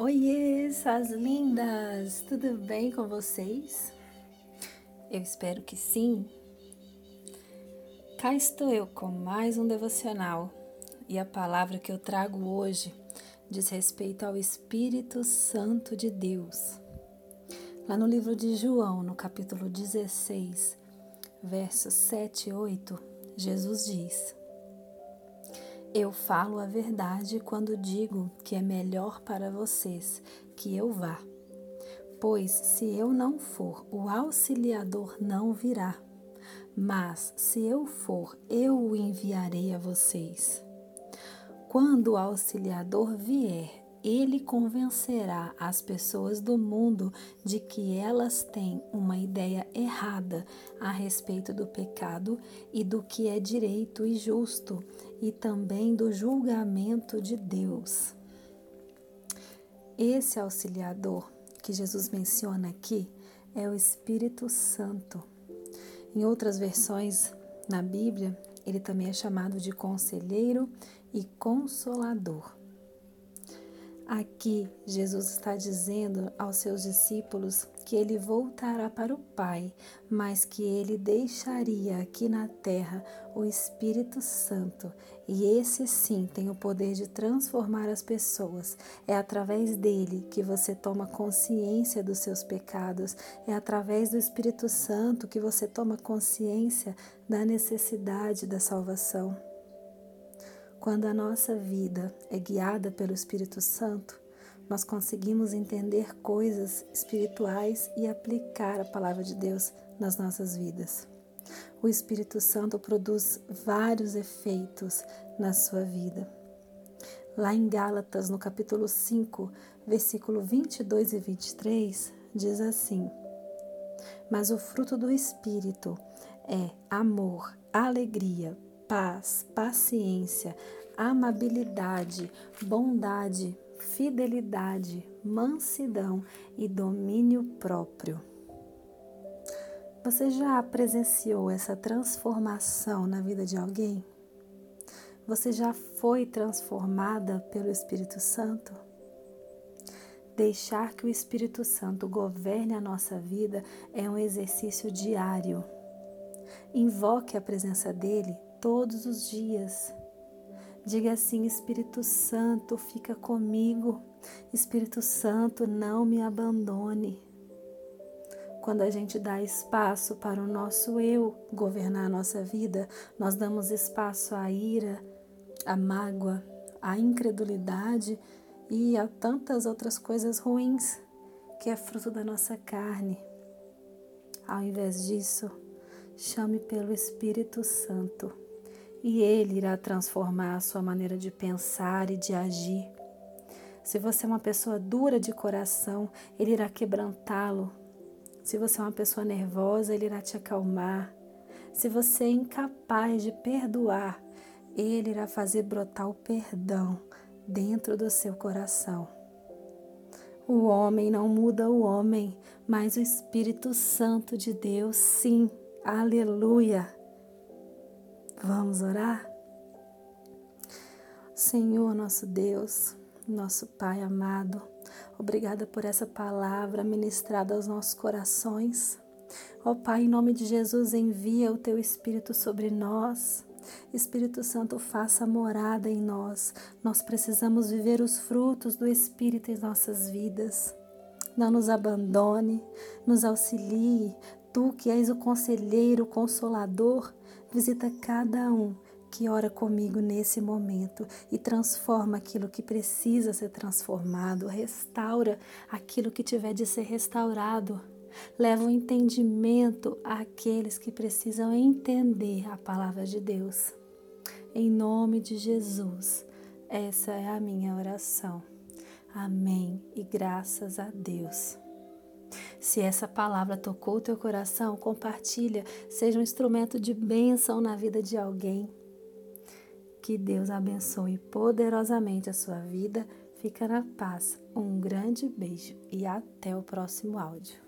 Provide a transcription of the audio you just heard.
Oiê, suas lindas! Tudo bem com vocês? Eu espero que sim. Cá estou eu com mais um devocional e a palavra que eu trago hoje diz respeito ao Espírito Santo de Deus. Lá no livro de João, no capítulo 16, versos 7 e 8, Jesus diz: eu falo a verdade quando digo que é melhor para vocês que eu vá. Pois se eu não for, o auxiliador não virá. Mas se eu for, eu o enviarei a vocês. Quando o auxiliador vier, ele convencerá as pessoas do mundo de que elas têm uma ideia errada a respeito do pecado e do que é direito e justo, e também do julgamento de Deus. Esse auxiliador que Jesus menciona aqui é o Espírito Santo. Em outras versões na Bíblia, ele também é chamado de conselheiro e consolador. Aqui, Jesus está dizendo aos seus discípulos que ele voltará para o Pai, mas que ele deixaria aqui na terra o Espírito Santo. E esse sim tem o poder de transformar as pessoas. É através dele que você toma consciência dos seus pecados. É através do Espírito Santo que você toma consciência da necessidade da salvação. Quando a nossa vida é guiada pelo Espírito Santo, nós conseguimos entender coisas espirituais e aplicar a palavra de Deus nas nossas vidas. O Espírito Santo produz vários efeitos na sua vida. Lá em Gálatas, no capítulo 5, versículo 22 e 23, diz assim: Mas o fruto do Espírito é amor, alegria, paz, paciência, amabilidade, bondade, fidelidade, mansidão e domínio próprio. Você já presenciou essa transformação na vida de alguém? Você já foi transformada pelo Espírito Santo? Deixar que o Espírito Santo governe a nossa vida é um exercício diário. Invoque a presença dele todos os dias. Diga assim: Espírito Santo, fica comigo. Espírito Santo, não me abandone. Quando a gente dá espaço para o nosso eu governar a nossa vida, nós damos espaço à ira, à mágoa, à incredulidade e a tantas outras coisas ruins que é fruto da nossa carne. Ao invés disso, chame pelo Espírito Santo e ele irá transformar a sua maneira de pensar e de agir. Se você é uma pessoa dura de coração, ele irá quebrantá-lo. Se você é uma pessoa nervosa, ele irá te acalmar. Se você é incapaz de perdoar, ele irá fazer brotar o perdão dentro do seu coração. O homem não muda o homem, mas o Espírito Santo de Deus, sim. Aleluia! Vamos orar? Senhor, nosso Deus, nosso Pai amado, obrigada por essa palavra ministrada aos nossos corações. Ó Pai, em nome de Jesus, envia o teu Espírito sobre nós. Espírito Santo, faça morada em nós. Nós precisamos viver os frutos do Espírito em nossas vidas. Não nos abandone, nos auxilie. Tu que és o conselheiro, o consolador, Visita cada um que ora comigo nesse momento e transforma aquilo que precisa ser transformado, restaura aquilo que tiver de ser restaurado. Leva o entendimento àqueles que precisam entender a palavra de Deus. Em nome de Jesus, essa é a minha oração. Amém e graças a Deus. Se essa palavra tocou o teu coração, compartilha, seja um instrumento de bênção na vida de alguém. Que Deus abençoe poderosamente a sua vida. Fica na paz. Um grande beijo e até o próximo áudio.